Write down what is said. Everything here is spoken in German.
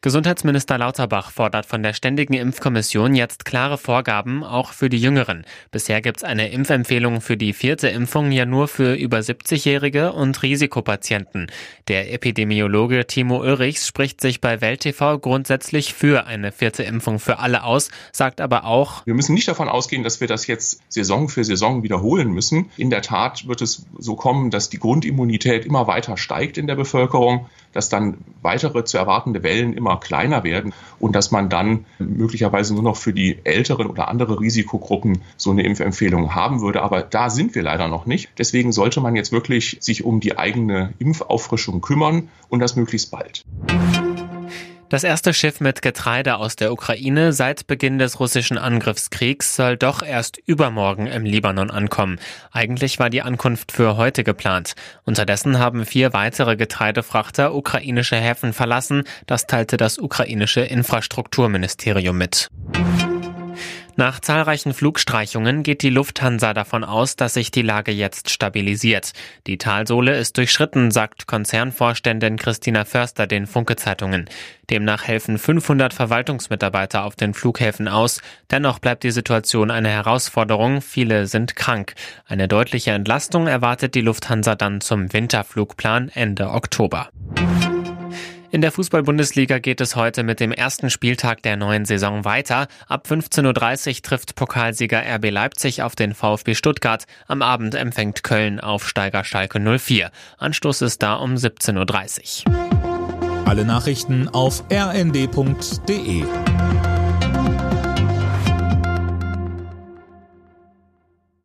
Gesundheitsminister Lauterbach fordert von der Ständigen Impfkommission jetzt klare Vorgaben, auch für die Jüngeren. Bisher gibt es eine Impfempfehlung für die vierte Impfung ja nur für über 70-Jährige und Risikopatienten. Der Epidemiologe Timo Ulrichs spricht sich bei Welt TV grundsätzlich für eine vierte Impfung für alle aus, sagt aber auch, wir müssen nicht davon ausgehen, dass wir das jetzt Saison für Saison wiederholen müssen. In der Tat wird es so kommen, dass die Grundimmunität immer weiter steigt in der Bevölkerung, dass dann weitere zu erwartende Wellen immer kleiner werden und dass man dann möglicherweise nur noch für die älteren oder andere Risikogruppen so eine Impfempfehlung haben würde. Aber da sind wir leider noch nicht. Deswegen sollte man jetzt wirklich sich um die eigene Impfauffrischung kümmern und das möglichst bald. Das erste Schiff mit Getreide aus der Ukraine seit Beginn des russischen Angriffskriegs soll doch erst übermorgen im Libanon ankommen. Eigentlich war die Ankunft für heute geplant. Unterdessen haben vier weitere Getreidefrachter ukrainische Häfen verlassen. Das teilte das ukrainische Infrastrukturministerium mit. Nach zahlreichen Flugstreichungen geht die Lufthansa davon aus, dass sich die Lage jetzt stabilisiert. Die Talsohle ist durchschritten, sagt Konzernvorständin Christina Förster den Funke-Zeitungen. Demnach helfen 500 Verwaltungsmitarbeiter auf den Flughäfen aus. Dennoch bleibt die Situation eine Herausforderung. Viele sind krank. Eine deutliche Entlastung erwartet die Lufthansa dann zum Winterflugplan Ende Oktober. In der Fußball-Bundesliga geht es heute mit dem ersten Spieltag der neuen Saison weiter. Ab 15.30 Uhr trifft Pokalsieger RB Leipzig auf den VfB Stuttgart. Am Abend empfängt Köln Aufsteiger Schalke 04. Anstoß ist da um 17.30 Uhr. Alle Nachrichten auf rnd.de